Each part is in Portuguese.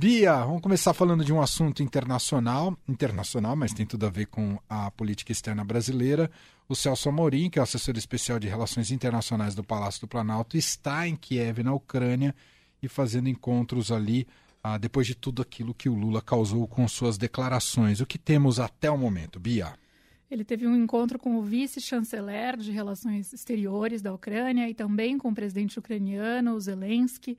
Bia, vamos começar falando de um assunto internacional, internacional, mas tem tudo a ver com a política externa brasileira. O Celso Amorim, que é o assessor especial de Relações Internacionais do Palácio do Planalto, está em Kiev, na Ucrânia, e fazendo encontros ali ah, depois de tudo aquilo que o Lula causou com suas declarações. O que temos até o momento, Bia? Ele teve um encontro com o vice-chanceler de relações exteriores da Ucrânia e também com o presidente ucraniano, Zelensky.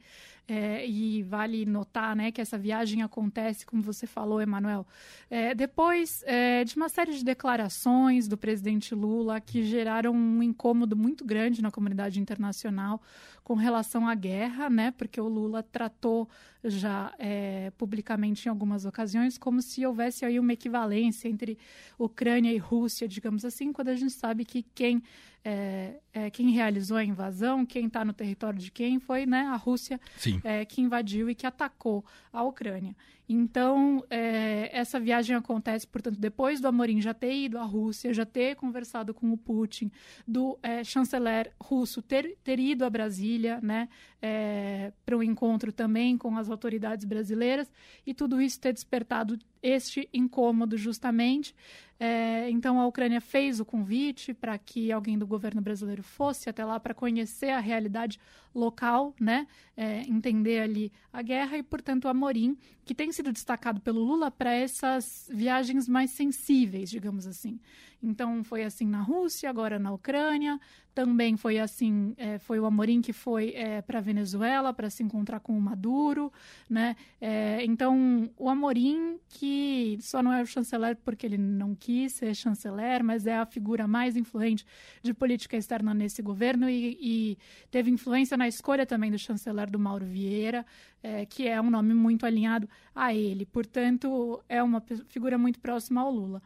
É, e vale notar né, que essa viagem acontece, como você falou, Emanuel, é, depois é, de uma série de declarações do presidente Lula que geraram um incômodo muito grande na comunidade internacional com relação à guerra, né, porque o Lula tratou já é, publicamente em algumas ocasiões como se houvesse aí uma equivalência entre Ucrânia e Rússia, digamos assim, quando a gente sabe que quem é, é, quem realizou a invasão, quem está no território de quem foi né, a Rússia é, que invadiu e que atacou a Ucrânia. Então, é, essa viagem acontece, portanto, depois do Amorim já ter ido à Rússia, já ter conversado com o Putin, do é, chanceler russo ter, ter ido a Brasília né, é, para um encontro também com as autoridades brasileiras, e tudo isso ter despertado este incômodo justamente. É, então a Ucrânia fez o convite para que alguém do governo brasileiro fosse até lá para conhecer a realidade local, né? É, entender ali a guerra e, portanto, o Amorim, que tem sido destacado pelo Lula para essas viagens mais sensíveis, digamos assim. Então foi assim na Rússia, agora na Ucrânia, também foi assim, é, foi o Amorim que foi é, para Venezuela para se encontrar com o Maduro, né? É, então o Amorim que só não é o chanceler porque ele não quis ser chanceler, mas é a figura mais influente de política externa nesse governo e, e teve influência na escolha também do chanceler do Mauro Vieira, é, que é um nome muito alinhado a ele. Portanto, é uma figura muito próxima ao Lula.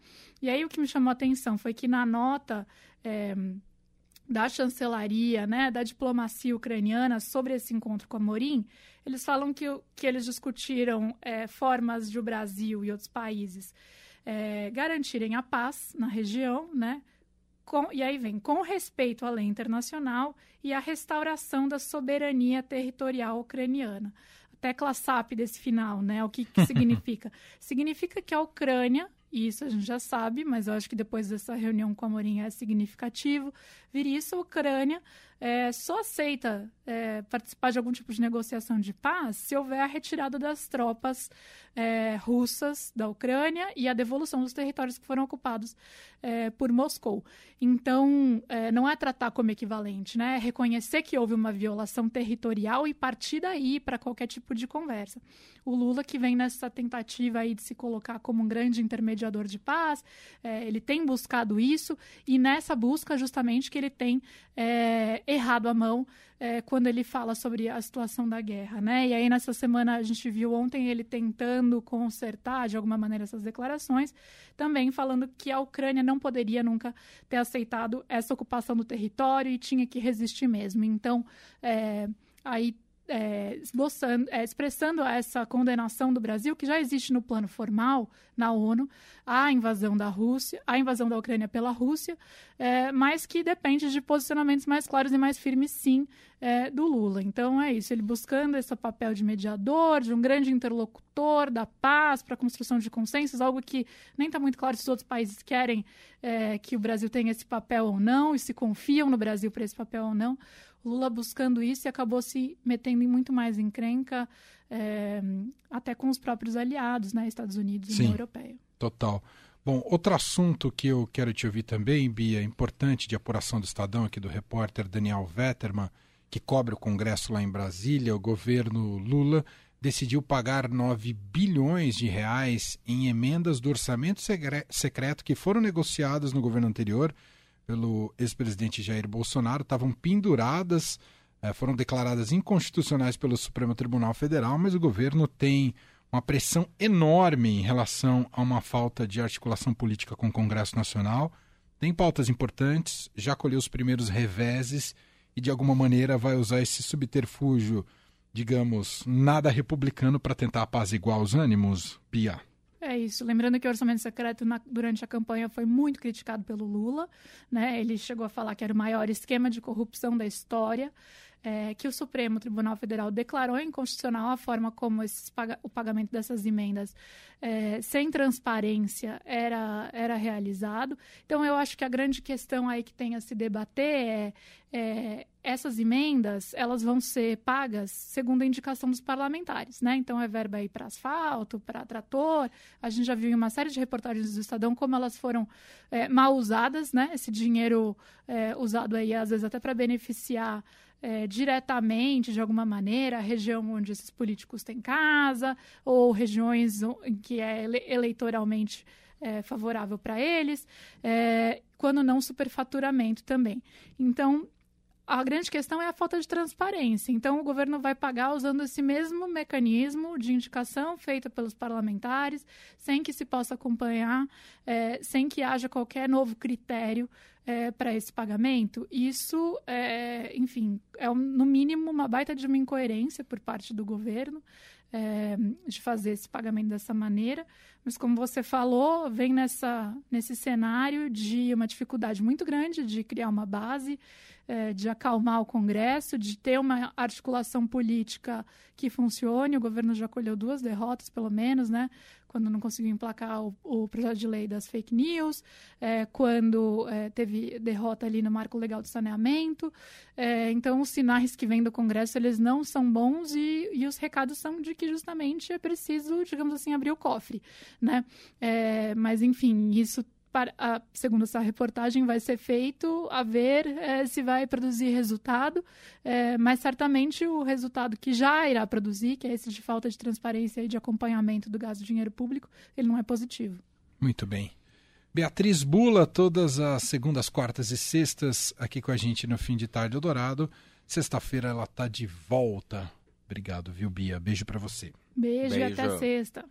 E aí o que me chamou a atenção foi que na nota é, da chancelaria, né, da diplomacia ucraniana sobre esse encontro com a Morim, eles falam que, que eles discutiram é, formas de o Brasil e outros países é, garantirem a paz na região, né, com, e aí vem com respeito à lei internacional e a restauração da soberania territorial ucraniana. A tecla SAP desse final, né? O que, que significa? significa que a Ucrânia isso a gente já sabe, mas eu acho que depois dessa reunião com a Morim é significativo. Vir isso, a Ucrânia é, só aceita é, participar de algum tipo de negociação de paz se houver a retirada das tropas é, russas da Ucrânia e a devolução dos territórios que foram ocupados é, por Moscou. Então, é, não é tratar como equivalente, né? é reconhecer que houve uma violação territorial e partir daí para qualquer tipo de conversa. O Lula, que vem nessa tentativa aí de se colocar como um grande intermediador de paz, é, ele tem buscado isso e nessa busca justamente que ele tem errado a mão é, quando ele fala sobre a situação da guerra, né? E aí nessa semana a gente viu ontem ele tentando consertar de alguma maneira essas declarações, também falando que a Ucrânia não poderia nunca ter aceitado essa ocupação do território e tinha que resistir mesmo. Então, é, aí é, esboçando, é, expressando essa condenação do Brasil, que já existe no plano formal na ONU, a invasão da Rússia, a invasão da Ucrânia pela Rússia, é, mas que depende de posicionamentos mais claros e mais firmes, sim, é, do Lula. Então é isso, ele buscando esse papel de mediador, de um grande interlocutor da paz para a construção de consensos, algo que nem está muito claro se os outros países querem é, que o Brasil tenha esse papel ou não, e se confiam no Brasil para esse papel ou não. Lula buscando isso e acabou se metendo em muito mais encrenca, é, até com os próprios aliados, né, Estados Unidos e União Europeia. Total. Bom, outro assunto que eu quero te ouvir também, Bia, importante de apuração do Estadão, aqui do repórter Daniel Vetterman, que cobre o Congresso lá em Brasília, o governo Lula decidiu pagar 9 bilhões de reais em emendas do orçamento secreto que foram negociadas no governo anterior pelo ex-presidente Jair Bolsonaro estavam penduradas, eh, foram declaradas inconstitucionais pelo Supremo Tribunal Federal, mas o governo tem uma pressão enorme em relação a uma falta de articulação política com o Congresso Nacional. Tem pautas importantes, já colheu os primeiros reveses e de alguma maneira vai usar esse subterfúgio, digamos, nada republicano para tentar apaziguar os ânimos, Bia. É isso. Lembrando que o orçamento secreto na, durante a campanha foi muito criticado pelo Lula. Né? Ele chegou a falar que era o maior esquema de corrupção da história. É, que o Supremo Tribunal Federal declarou inconstitucional a forma como esses, o pagamento dessas emendas é, sem transparência era, era realizado. Então, eu acho que a grande questão aí que tem a se debater é, é essas emendas elas vão ser pagas segundo a indicação dos parlamentares, né? Então é verba aí para asfalto, para trator. A gente já viu em uma série de reportagens do Estadão como elas foram é, mal usadas, né? Esse dinheiro é, usado aí às vezes até para beneficiar é, diretamente, de alguma maneira, a região onde esses políticos têm casa, ou regiões que é eleitoralmente é, favorável para eles, é, quando não superfaturamento também. Então, a grande questão é a falta de transparência. Então, o governo vai pagar usando esse mesmo mecanismo de indicação feita pelos parlamentares, sem que se possa acompanhar, é, sem que haja qualquer novo critério é, para esse pagamento. Isso, é, enfim, é no mínimo uma baita de uma incoerência por parte do governo é, de fazer esse pagamento dessa maneira. Mas, como você falou, vem nessa, nesse cenário de uma dificuldade muito grande de criar uma base, é, de acalmar o Congresso, de ter uma articulação política que funcione. O governo já colheu duas derrotas, pelo menos, né? Quando não conseguiu emplacar o, o projeto de lei das fake news, é, quando é, teve derrota ali no marco legal do saneamento. É, então, os sinais que vêm do Congresso, eles não são bons e, e os recados são de que justamente é preciso, digamos assim, abrir o cofre, né? É, mas, enfim, isso para, a, segundo essa reportagem, vai ser feito a ver é, se vai produzir resultado, é, mas certamente o resultado que já irá produzir, que é esse de falta de transparência e de acompanhamento do gasto de dinheiro público, ele não é positivo. Muito bem. Beatriz Bula, todas as segundas, quartas e sextas, aqui com a gente no Fim de Tarde Dourado. Sexta-feira ela está de volta. Obrigado, viu, Bia? Beijo para você. Beijo, Beijo e até sexta.